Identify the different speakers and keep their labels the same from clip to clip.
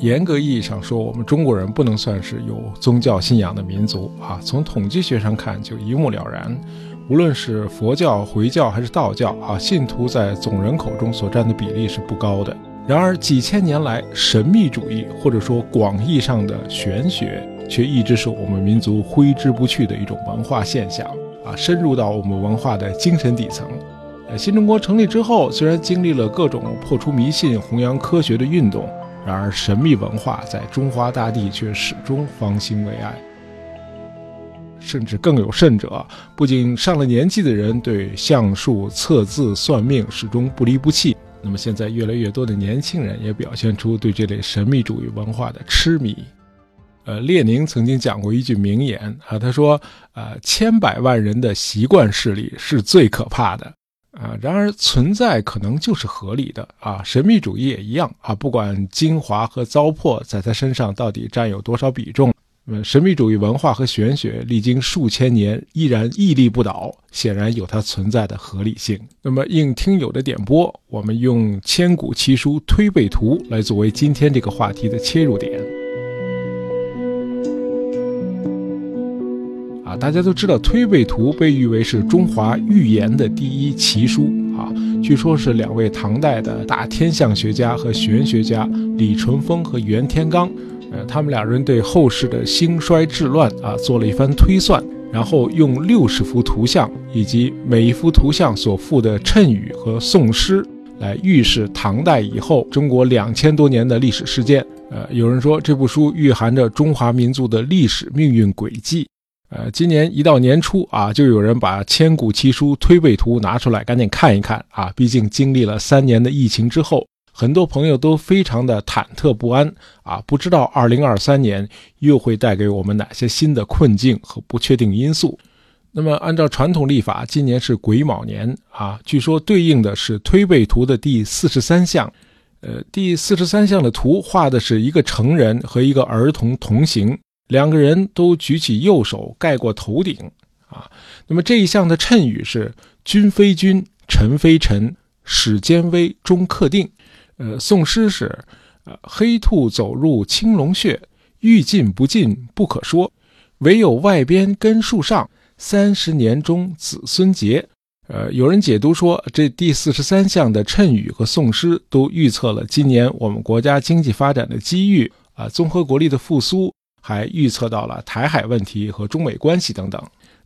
Speaker 1: 严格意义上说，我们中国人不能算是有宗教信仰的民族啊。从统计学上看，就一目了然。无论是佛教、回教还是道教啊，信徒在总人口中所占的比例是不高的。然而，几千年来，神秘主义或者说广义上的玄学，却一直是我们民族挥之不去的一种文化现象啊，深入到我们文化的精神底层。新中国成立之后，虽然经历了各种破除迷信、弘扬科学的运动，然而神秘文化在中华大地却始终方兴未艾。甚至更有甚者，不仅上了年纪的人对相术、测字、算命始终不离不弃，那么现在越来越多的年轻人也表现出对这类神秘主义文化的痴迷。呃，列宁曾经讲过一句名言啊，他说：“呃，千百万人的习惯势力是最可怕的啊，然而存在可能就是合理的啊。神秘主义也一样啊，不管精华和糟粕在他身上到底占有多少比重。”那么神秘主义文化和玄学历经数千年依然屹立不倒，显然有它存在的合理性。那么应听友的点拨，我们用千古奇书《推背图》来作为今天这个话题的切入点。大家都知道《推背图》被誉为是中华预言的第一奇书啊，据说是两位唐代的大天象学家和玄学家李淳风和袁天罡。呃，他们两人对后世的兴衰治乱啊做了一番推算，然后用六十幅图像以及每一幅图像所附的谶语和宋诗来预示唐代以后中国两千多年的历史事件。呃，有人说这部书蕴含着中华民族的历史命运轨迹。呃，今年一到年初啊，就有人把千古奇书《推背图》拿出来赶紧看一看啊，毕竟经历了三年的疫情之后。很多朋友都非常的忐忑不安啊，不知道二零二三年又会带给我们哪些新的困境和不确定因素。那么，按照传统历法，今年是癸卯年啊，据说对应的是推背图的第四十三项。呃，第四十三项的图画的是一个成人和一个儿童同行，两个人都举起右手盖过头顶啊。那么这一项的谶语是“君非君，臣非臣，始兼危，终克定”。呃，宋诗是，呃，黑兔走入青龙穴，欲进不进不可说，唯有外边根树上，三十年中子孙结。呃，有人解读说，这第四十三项的谶语和宋诗都预测了今年我们国家经济发展的机遇啊，综合国力的复苏，还预测到了台海问题和中美关系等等。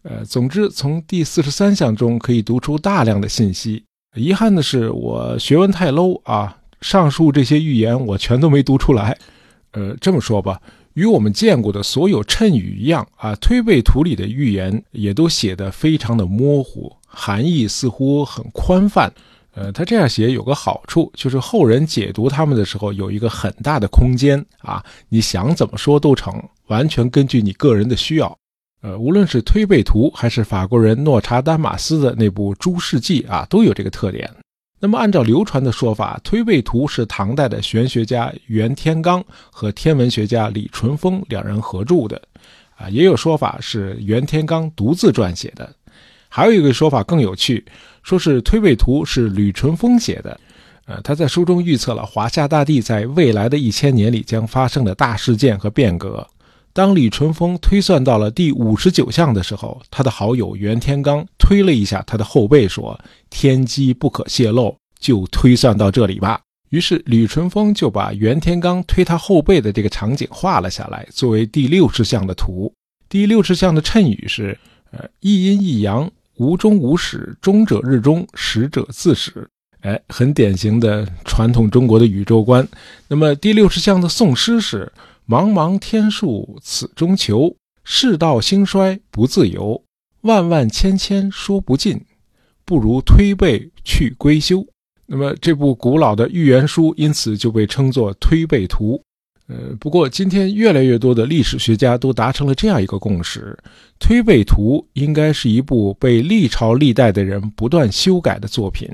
Speaker 1: 呃，总之，从第四十三项中可以读出大量的信息。遗憾的是，我学问太 low 啊。上述这些预言我全都没读出来，呃，这么说吧，与我们见过的所有谶语一样啊，推背图里的预言也都写得非常的模糊，含义似乎很宽泛。呃，他这样写有个好处，就是后人解读他们的时候有一个很大的空间啊，你想怎么说都成，完全根据你个人的需要。呃，无论是推背图还是法国人诺查丹马斯的那部《诸世纪》啊，都有这个特点。那么，按照流传的说法，《推背图》是唐代的玄学家袁天罡和天文学家李淳风两人合著的，啊，也有说法是袁天罡独自撰写的，还有一个说法更有趣，说是《推背图》是吕淳风写的，呃，他在书中预测了华夏大地在未来的一千年里将发生的大事件和变革。当李淳风推算到了第五十九项的时候，他的好友袁天罡推了一下他的后背，说：“天机不可泄露，就推算到这里吧。”于是李淳风就把袁天罡推他后背的这个场景画了下来，作为第六十项的图。第六十项的谶语是：“呃，一阴一阳，无终无始，终者日终，始者自始。”哎，很典型的传统中国的宇宙观。那么第六十项的宋诗是。茫茫天数此中求，世道兴衰不自由。万万千千说不尽，不如推背去归休。那么这部古老的预言书因此就被称作《推背图》。呃，不过今天越来越多的历史学家都达成了这样一个共识：《推背图》应该是一部被历朝历代的人不断修改的作品。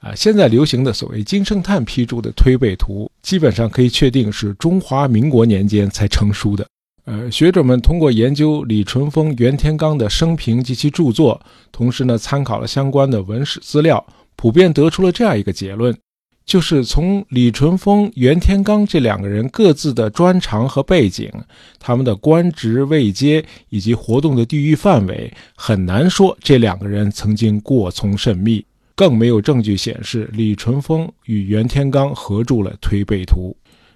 Speaker 1: 啊，现在流行的所谓金圣叹批注的推背图，基本上可以确定是中华民国年间才成书的。呃，学者们通过研究李淳风、袁天罡的生平及其著作，同时呢参考了相关的文史资料，普遍得出了这样一个结论：就是从李淳风、袁天罡这两个人各自的专长和背景，他们的官职位阶以及活动的地域范围，很难说这两个人曾经过从甚密，更没有证据显示李淳风与袁天罡合著了《推背图》。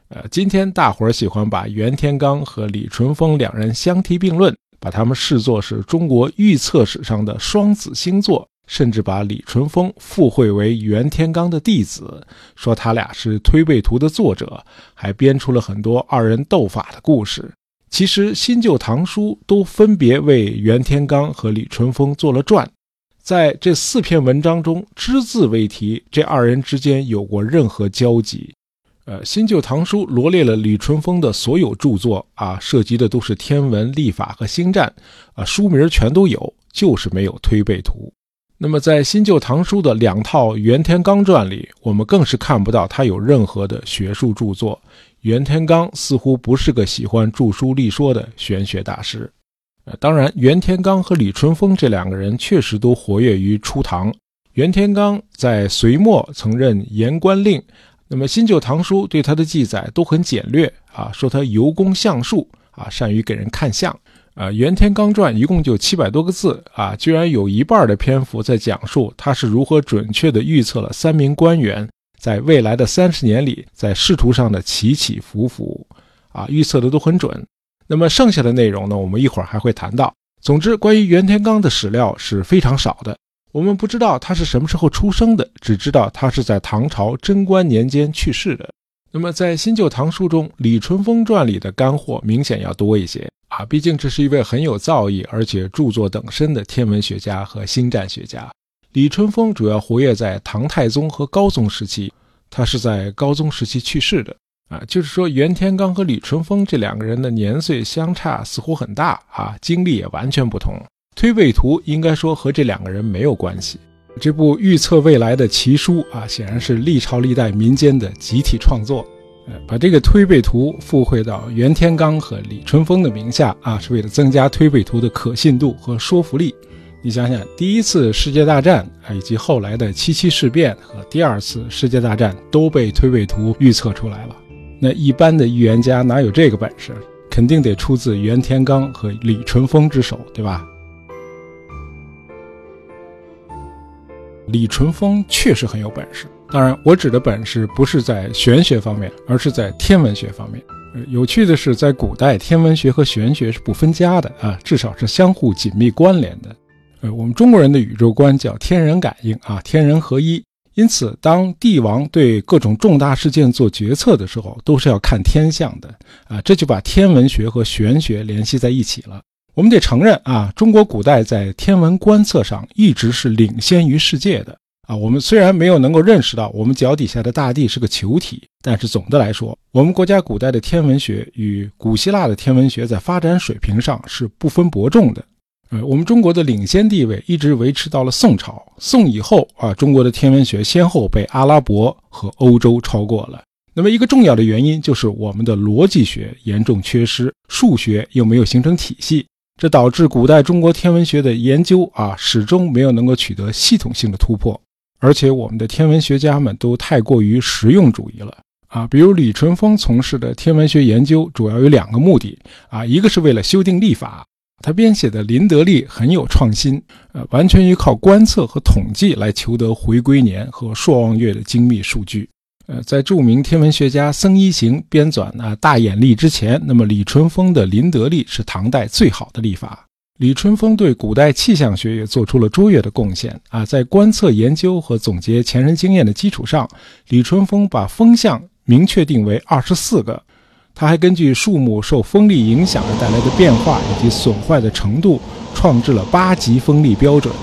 Speaker 1: 呃，今天大伙儿喜欢把袁天罡和李淳风两人相提并论，把他们视作是中国预测史上的双子星座。甚至把李淳风附会为袁天罡的弟子，说他俩是《推背图》的作者，还编出了很多二人斗法的故事。其实新旧唐书都分别为袁天罡和李淳风做了传，在这四篇文章中只字未提这二人之间有过任何交集。呃，新旧唐书罗列了李淳风的所有著作啊，涉及的都是天文、历法和星战，啊，书名全都有，就是没有《推背图》。那么，在新旧唐书的两套袁天罡传里，我们更是看不到他有任何的学术著作。袁天罡似乎不是个喜欢著书立说的玄学大师。呃，当然，袁天罡和李淳风这两个人确实都活跃于初唐。袁天罡在隋末曾任言官令。那么，新旧唐书对他的记载都很简略啊，说他游工相术啊，善于给人看相。啊，《袁天罡传》一共就七百多个字啊，居然有一半的篇幅在讲述他是如何准确地预测了三名官员在未来的三十年里在仕途上的起起伏伏，啊，预测的都很准。那么剩下的内容呢，我们一会儿还会谈到。总之，关于袁天罡的史料是非常少的，我们不知道他是什么时候出生的，只知道他是在唐朝贞观年间去世的。那么在新旧唐书中，《李淳风传》里的干货明显要多一些。啊，毕竟这是一位很有造诣，而且著作等身的天文学家和星战学家。李淳风主要活跃在唐太宗和高宗时期，他是在高宗时期去世的。啊，就是说袁天罡和李淳风这两个人的年岁相差似乎很大啊，经历也完全不同。《推背图》应该说和这两个人没有关系。这部预测未来的奇书啊，显然是历朝历代民间的集体创作。把这个推背图附会到袁天罡和李淳风的名下啊，是为了增加推背图的可信度和说服力。你想想，第一次世界大战啊，以及后来的七七事变和第二次世界大战都被推背图预测出来了。那一般的预言家哪有这个本事？肯定得出自袁天罡和李淳风之手，对吧？李淳风确实很有本事。当然，我指的本事不是在玄学方面，而是在天文学方面。呃有趣的是，在古代，天文学和玄学是不分家的啊，至少是相互紧密关联的。呃，我们中国人的宇宙观叫天人感应啊，天人合一。因此，当帝王对各种重大事件做决策的时候，都是要看天象的啊，这就把天文学和玄学联系在一起了。我们得承认啊，中国古代在天文观测上一直是领先于世界的。啊，我们虽然没有能够认识到我们脚底下的大地是个球体，但是总的来说，我们国家古代的天文学与古希腊的天文学在发展水平上是不分伯仲的。呃，我们中国的领先地位一直维持到了宋朝。宋以后啊，中国的天文学先后被阿拉伯和欧洲超过了。那么一个重要的原因就是我们的逻辑学严重缺失，数学又没有形成体系，这导致古代中国天文学的研究啊，始终没有能够取得系统性的突破。而且我们的天文学家们都太过于实用主义了啊！比如李淳风从事的天文学研究主要有两个目的啊，一个是为了修订历法，他编写的《林德历》很有创新，呃，完全依靠观测和统计来求得回归年和朔望月的精密数据。呃，在著名天文学家僧一行编纂《啊大衍历》之前，那么李淳风的《林德历》是唐代最好的历法。李淳风对古代气象学也做出了卓越的贡献啊！在观测研究和总结前人经验的基础上，李淳风把风向明确定为二十四个。他还根据树木受风力影响而带来的变化以及损坏的程度，创制了八级风力标准。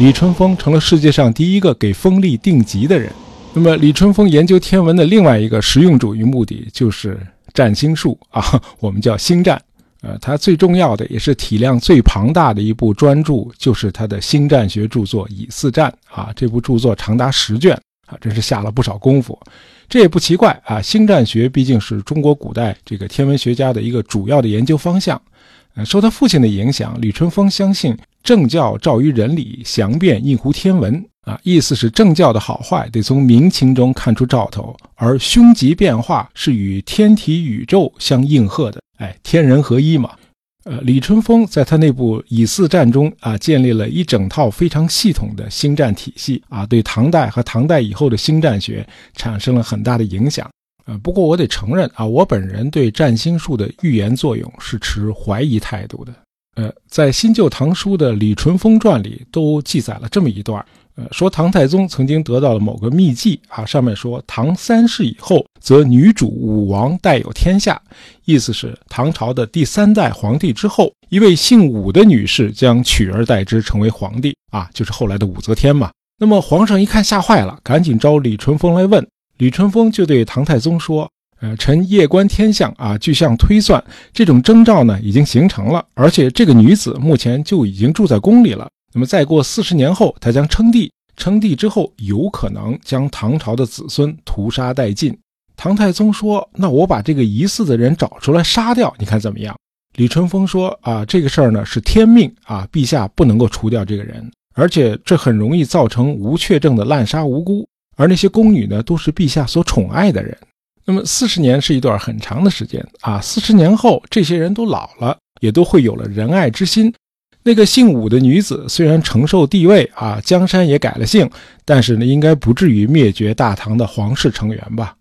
Speaker 1: 李淳风成了世界上第一个给风力定级的人。那么，李淳风研究天文的另外一个实用主义目的就是占星术啊，我们叫星占。呃，他最重要的也是体量最庞大的一部专著，就是他的星战学著作《以四战》啊。这部著作长达十卷啊，真是下了不少功夫。这也不奇怪啊，星战学毕竟是中国古代这个天文学家的一个主要的研究方向。呃，受他父亲的影响，李淳风相信政教照于人理，详辨应乎天文啊，意思是政教的好坏得从民情中看出兆头，而凶吉变化是与天体宇宙相应和的。哎，天人合一嘛。呃，李淳风在他那部《以四战》中啊，建立了一整套非常系统的星战体系啊，对唐代和唐代以后的星战学产生了很大的影响。呃，不过我得承认啊，我本人对占星术的预言作用是持怀疑态度的。呃，在新旧唐书的《李淳风传》里都记载了这么一段。呃，说唐太宗曾经得到了某个秘籍啊，上面说唐三世以后，则女主武王代有天下，意思是唐朝的第三代皇帝之后，一位姓武的女士将取而代之成为皇帝啊，就是后来的武则天嘛。那么皇上一看吓坏了，赶紧召李淳风来问，李淳风就对唐太宗说：“呃，臣夜观天象啊，具象推算，这种征兆呢已经形成了，而且这个女子目前就已经住在宫里了。”那么再过四十年后，他将称帝。称帝之后，有可能将唐朝的子孙屠杀殆尽。唐太宗说：“那我把这个疑似的人找出来杀掉，你看怎么样？”李淳风说：“啊，这个事儿呢是天命啊，陛下不能够除掉这个人，而且这很容易造成无确证的滥杀无辜。而那些宫女呢，都是陛下所宠爱的人。那么四十年是一段很长的时间啊，四十年后，这些人都老了，也都会有了仁爱之心。”那个姓武的女子虽然承受帝位啊，江山也改了姓，但是呢，应该不至于灭绝大唐的皇室成员吧？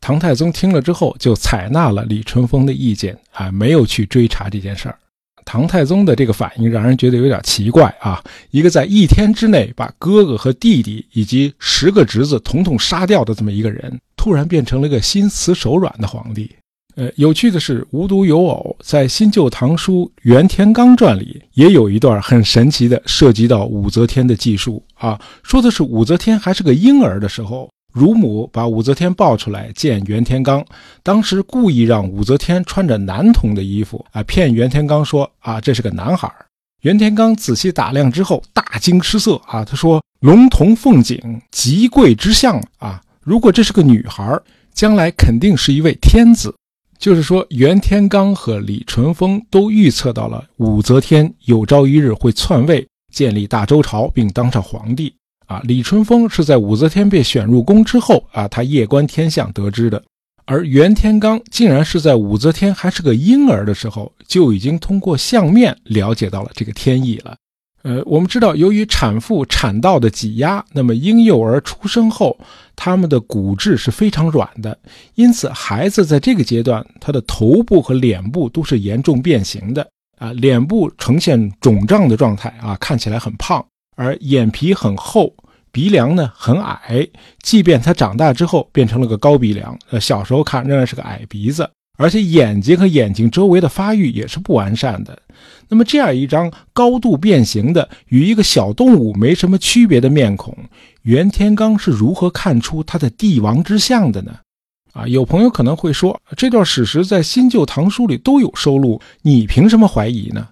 Speaker 1: 唐太宗听了之后，就采纳了李淳风的意见啊，没有去追查这件事儿。唐太宗的这个反应让人觉得有点奇怪啊，一个在一天之内把哥哥和弟弟以及十个侄子统统杀掉的这么一个人，突然变成了一个心慈手软的皇帝。呃，有趣的是，无独有偶，在新旧唐书《袁天罡传》里也有一段很神奇的，涉及到武则天的记述啊。说的是武则天还是个婴儿的时候，乳母把武则天抱出来见袁天罡，当时故意让武则天穿着男童的衣服啊，骗袁天罡说啊这是个男孩。袁天罡仔细打量之后，大惊失色啊，他说：“龙童凤颈，极贵之相啊！如果这是个女孩，将来肯定是一位天子。”就是说，袁天罡和李淳风都预测到了武则天有朝一日会篡位，建立大周朝，并当上皇帝。啊，李淳风是在武则天被选入宫之后啊，他夜观天象得知的；而袁天罡竟然是在武则天还是个婴儿的时候，就已经通过相面了解到了这个天意了。呃，我们知道，由于产妇产道的挤压，那么婴幼儿出生后，他们的骨质是非常软的，因此孩子在这个阶段，他的头部和脸部都是严重变形的啊，脸部呈现肿胀的状态啊，看起来很胖，而眼皮很厚，鼻梁呢很矮，即便他长大之后变成了个高鼻梁，呃，小时候看仍然是个矮鼻子。而且眼睛和眼睛周围的发育也是不完善的。那么这样一张高度变形的、与一个小动物没什么区别的面孔，袁天罡是如何看出他的帝王之相的呢？啊，有朋友可能会说，这段史实在新旧唐书里都有收录，你凭什么怀疑呢？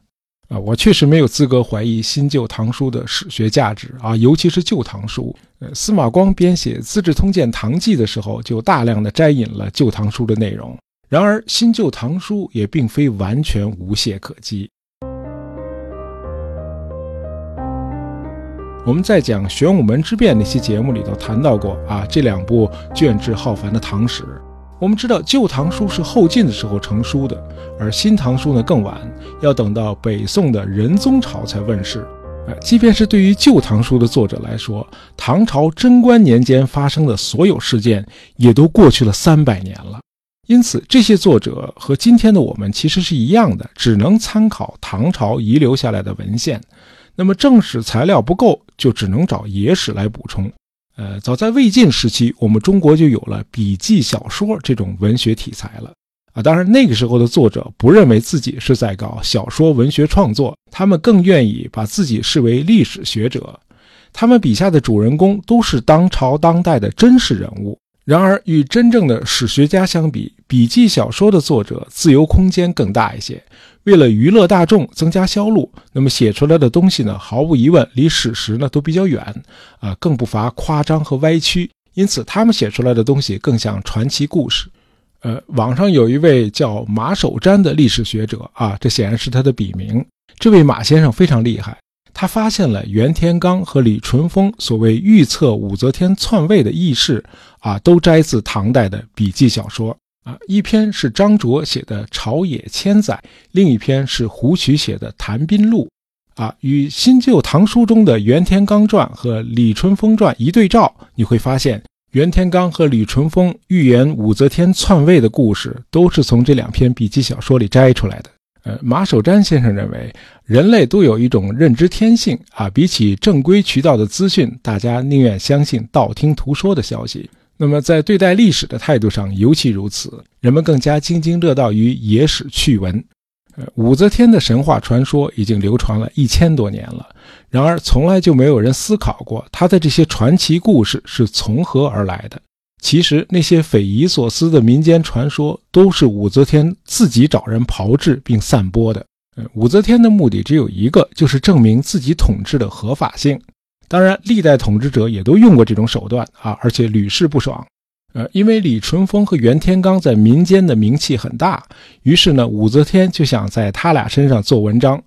Speaker 1: 啊，我确实没有资格怀疑新旧唐书的史学价值啊，尤其是旧唐书。呃，司马光编写《资治通鉴唐记》的时候，就大量的摘引了旧唐书的内容。然而，新旧唐书也并非完全无懈可击。我们在讲玄武门之变那期节目里头谈到过啊，这两部卷帙浩繁的唐史。我们知道，旧唐书是后晋的时候成书的，而新唐书呢更晚，要等到北宋的仁宗朝才问世。呃，即便是对于旧唐书的作者来说，唐朝贞观年间发生的所有事件，也都过去了三百年了。因此，这些作者和今天的我们其实是一样的，只能参考唐朝遗留下来的文献。那么正史材料不够，就只能找野史来补充。呃，早在魏晋时期，我们中国就有了笔记小说这种文学题材了。啊，当然那个时候的作者不认为自己是在搞小说文学创作，他们更愿意把自己视为历史学者。他们笔下的主人公都是当朝当代的真实人物。然而，与真正的史学家相比，笔记小说的作者自由空间更大一些。为了娱乐大众、增加销路，那么写出来的东西呢，毫无疑问离史实呢都比较远，啊，更不乏夸张和歪曲。因此，他们写出来的东西更像传奇故事。呃，网上有一位叫马守瞻的历史学者啊，这显然是他的笔名。这位马先生非常厉害。他发现了袁天罡和李淳风所谓预测武则天篡位的轶事，啊，都摘自唐代的笔记小说。啊，一篇是张卓写的《朝野千载》，另一篇是胡曲写的《谈兵录》。啊，与新旧唐书中的袁天罡传和李淳风传一对照，你会发现袁天罡和李淳风预言武则天篡位的故事，都是从这两篇笔记小说里摘出来的。呃，马守瞻先生认为，人类都有一种认知天性啊，比起正规渠道的资讯，大家宁愿相信道听途说的消息。那么，在对待历史的态度上尤其如此，人们更加津津乐道于野史趣闻。呃，武则天的神话传说已经流传了一千多年了，然而从来就没有人思考过她的这些传奇故事是从何而来的。其实，那些匪夷所思的民间传说都是武则天自己找人炮制并散播的。呃，武则天的目的只有一个，就是证明自己统治的合法性。当然，历代统治者也都用过这种手段啊，而且屡试不爽。呃，因为李淳风和袁天罡在民间的名气很大，于是呢，武则天就想在他俩身上做文章。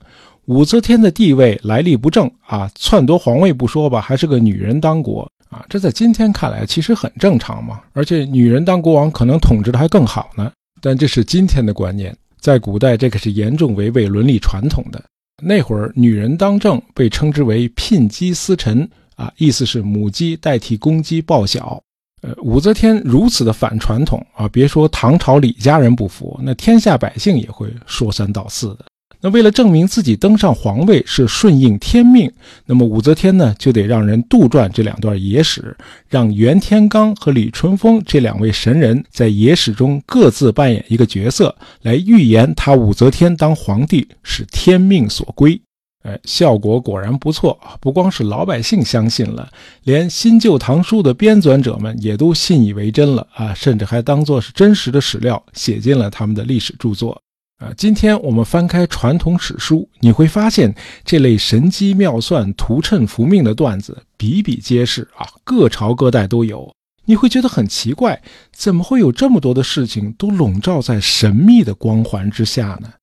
Speaker 1: 武则天的地位来历不正啊，篡夺皇位不说吧，还是个女人当国啊，这在今天看来其实很正常嘛。而且女人当国王可能统治的还更好呢。但这是今天的观念，在古代这可是严重违背伦理传统的。那会儿女人当政被称之为聘鸡司晨啊，意思是母鸡代替公鸡报晓。呃，武则天如此的反传统啊，别说唐朝李家人不服，那天下百姓也会说三道四的。那为了证明自己登上皇位是顺应天命，那么武则天呢就得让人杜撰这两段野史，让袁天罡和李淳风这两位神人在野史中各自扮演一个角色，来预言他武则天当皇帝是天命所归。哎，效果果然不错！不光是老百姓相信了，连新旧唐书的编纂者们也都信以为真了啊！甚至还当作是真实的史料写进了他们的历史著作啊！今天我们翻开传统史书，你会发现这类神机妙算、图谶伏命的段子比比皆是啊！各朝各代都有，你会觉得很奇怪，怎么会有这么多的事情都笼罩在神秘的光环之下呢？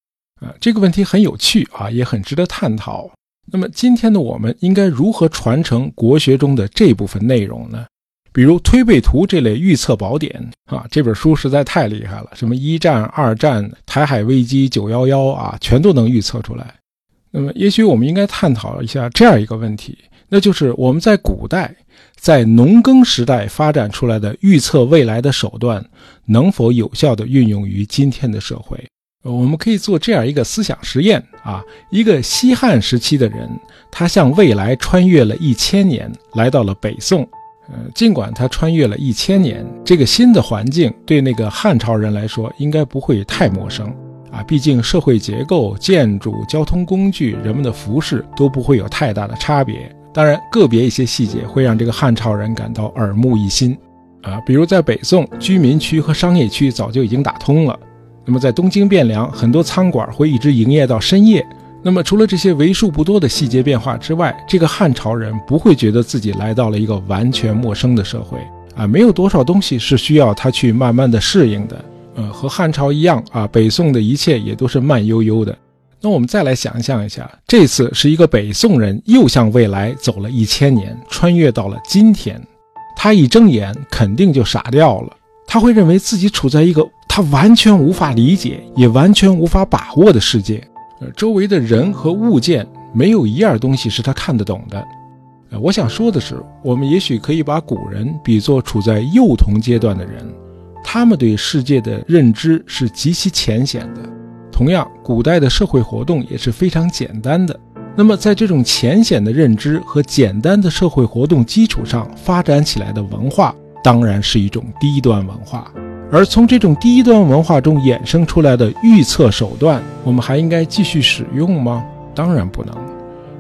Speaker 1: 啊，这个问题很有趣啊，也很值得探讨。那么今天的我们应该如何传承国学中的这部分内容呢？比如推背图这类预测宝典啊，这本书实在太厉害了，什么一战、二战、台海危机、九幺幺啊，全都能预测出来。那么也许我们应该探讨一下这样一个问题，那就是我们在古代在农耕时代发展出来的预测未来的手段，能否有效地运用于今天的社会？我们可以做这样一个思想实验啊，一个西汉时期的人，他向未来穿越了一千年，来到了北宋。呃，尽管他穿越了一千年，这个新的环境对那个汉朝人来说应该不会太陌生啊，毕竟社会结构、建筑、交通工具、人们的服饰都不会有太大的差别。当然，个别一些细节会让这个汉朝人感到耳目一新啊，比如在北宋，居民区和商业区早就已经打通了。那么在东京汴梁，很多餐馆会一直营业到深夜。那么除了这些为数不多的细节变化之外，这个汉朝人不会觉得自己来到了一个完全陌生的社会啊，没有多少东西是需要他去慢慢的适应的。呃，和汉朝一样啊，北宋的一切也都是慢悠悠的。那我们再来想象一下，这次是一个北宋人又向未来走了一千年，穿越到了今天，他一睁眼肯定就傻掉了，他会认为自己处在一个。他完全无法理解，也完全无法把握的世界，周围的人和物件没有一样东西是他看得懂的。呃，我想说的是，我们也许可以把古人比作处在幼童阶段的人，他们对世界的认知是极其浅显的。同样，古代的社会活动也是非常简单的。那么，在这种浅显的认知和简单的社会活动基础上发展起来的文化，当然是一种低端文化。而从这种低端文化中衍生出来的预测手段，我们还应该继续使用吗？当然不能，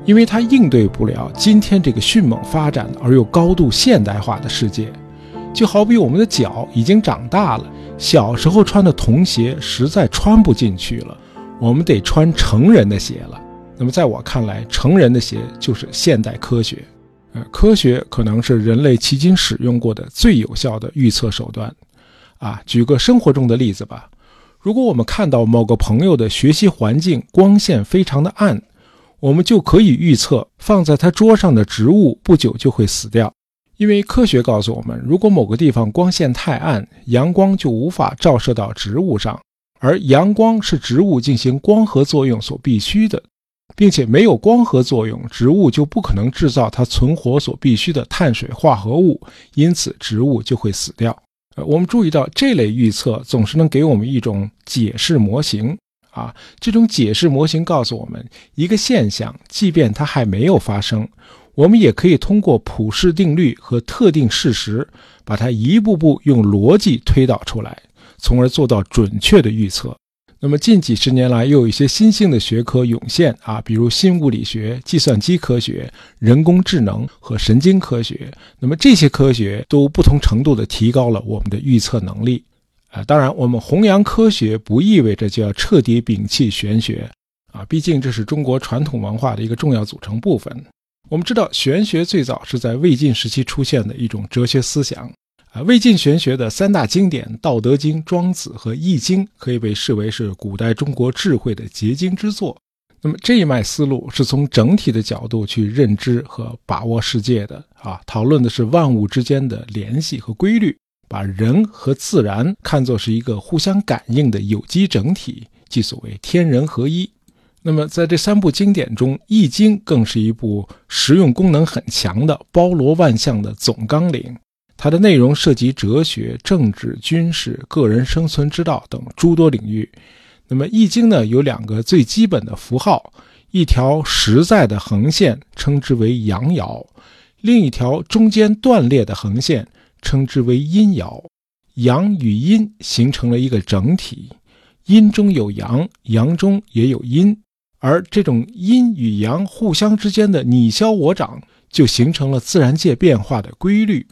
Speaker 1: 因为它应对不了今天这个迅猛发展而又高度现代化的世界。就好比我们的脚已经长大了，小时候穿的童鞋实在穿不进去了，我们得穿成人的鞋了。那么在我看来，成人的鞋就是现代科学。呃，科学可能是人类迄今使用过的最有效的预测手段。啊，举个生活中的例子吧。如果我们看到某个朋友的学习环境光线非常的暗，我们就可以预测放在他桌上的植物不久就会死掉，因为科学告诉我们，如果某个地方光线太暗，阳光就无法照射到植物上，而阳光是植物进行光合作用所必须的，并且没有光合作用，植物就不可能制造它存活所必需的碳水化合物，因此植物就会死掉。呃，我们注意到这类预测总是能给我们一种解释模型。啊，这种解释模型告诉我们，一个现象，即便它还没有发生，我们也可以通过普世定律和特定事实，把它一步步用逻辑推导出来，从而做到准确的预测。那么近几十年来，又有一些新兴的学科涌现啊，比如新物理学、计算机科学、人工智能和神经科学。那么这些科学都不同程度地提高了我们的预测能力。啊，当然，我们弘扬科学不意味着就要彻底摒弃玄学啊，毕竟这是中国传统文化的一个重要组成部分。我们知道，玄学最早是在魏晋时期出现的一种哲学思想啊。魏晋玄学的三大经典《道德经》《庄子》和《易经》可以被视为是古代中国智慧的结晶之作。那么这一脉思路是从整体的角度去认知和把握世界的啊，讨论的是万物之间的联系和规律。把人和自然看作是一个互相感应的有机整体，即所谓天人合一。那么，在这三部经典中，《易经》更是一部实用功能很强的、包罗万象的总纲领。它的内容涉及哲学、政治、军事、个人生存之道等诸多领域。那么，《易经》呢，有两个最基本的符号：一条实在的横线称之为阳爻，另一条中间断裂的横线。称之为阴爻，阳与阴形成了一个整体，阴中有阳，阳中也有阴，而这种阴与阳互相之间的你消我长，就形成了自然界变化的规律。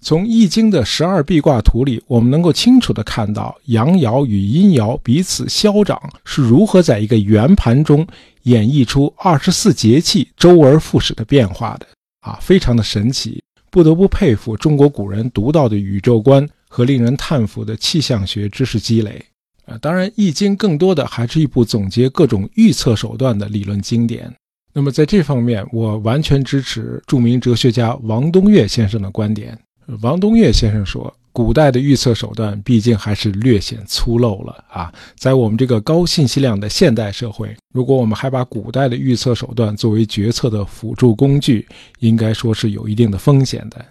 Speaker 1: 从《易经》的十二壁卦图里，我们能够清楚地看到阳爻与阴爻彼此消长是如何在一个圆盘中演绎出二十四节气周而复始的变化的啊，非常的神奇。不得不佩服中国古人独到的宇宙观和令人叹服的气象学知识积累。啊，当然，《易经》更多的还是一部总结各种预测手段的理论经典。那么，在这方面，我完全支持著名哲学家王东岳先生的观点。王东岳先生说。古代的预测手段毕竟还是略显粗陋了啊！在我们这个高信息量的现代社会，如果我们还把古代的预测手段作为决策的辅助工具，应该说是有一定的风险的。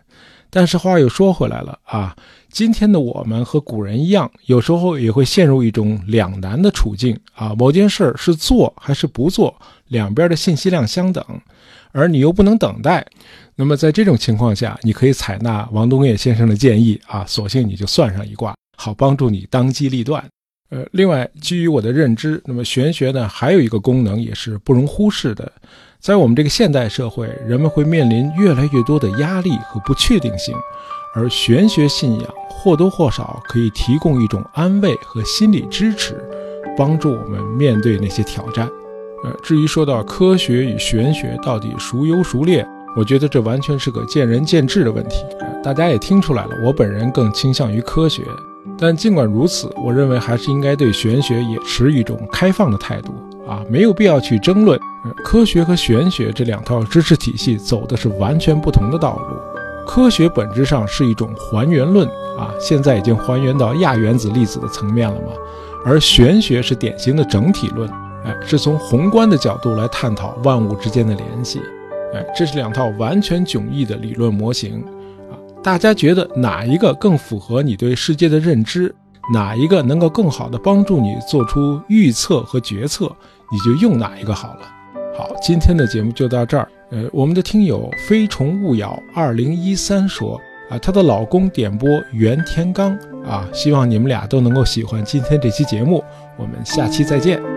Speaker 1: 但是话又说回来了啊，今天的我们和古人一样，有时候也会陷入一种两难的处境啊。某件事是做还是不做，两边的信息量相等，而你又不能等待。那么在这种情况下，你可以采纳王东岳先生的建议啊，索性你就算上一卦，好帮助你当机立断。呃，另外，基于我的认知，那么玄学呢，还有一个功能也是不容忽视的。在我们这个现代社会，人们会面临越来越多的压力和不确定性，而玄学信仰或多或少可以提供一种安慰和心理支持，帮助我们面对那些挑战。至于说到科学与玄学到底孰优孰劣？我觉得这完全是个见仁见智的问题，大家也听出来了，我本人更倾向于科学。但尽管如此，我认为还是应该对玄学也持一种开放的态度啊，没有必要去争论。科学和玄学这两套知识体系走的是完全不同的道路。科学本质上是一种还原论啊，现在已经还原到亚原子粒子的层面了嘛，而玄学是典型的整体论，哎，是从宏观的角度来探讨万物之间的联系。哎，这是两套完全迥异的理论模型啊！大家觉得哪一个更符合你对世界的认知？哪一个能够更好的帮助你做出预测和决策？你就用哪一个好了。好，今天的节目就到这儿。呃，我们的听友非虫勿咬二零一三说啊，她的老公点播袁天罡啊，希望你们俩都能够喜欢今天这期节目。我们下期再见。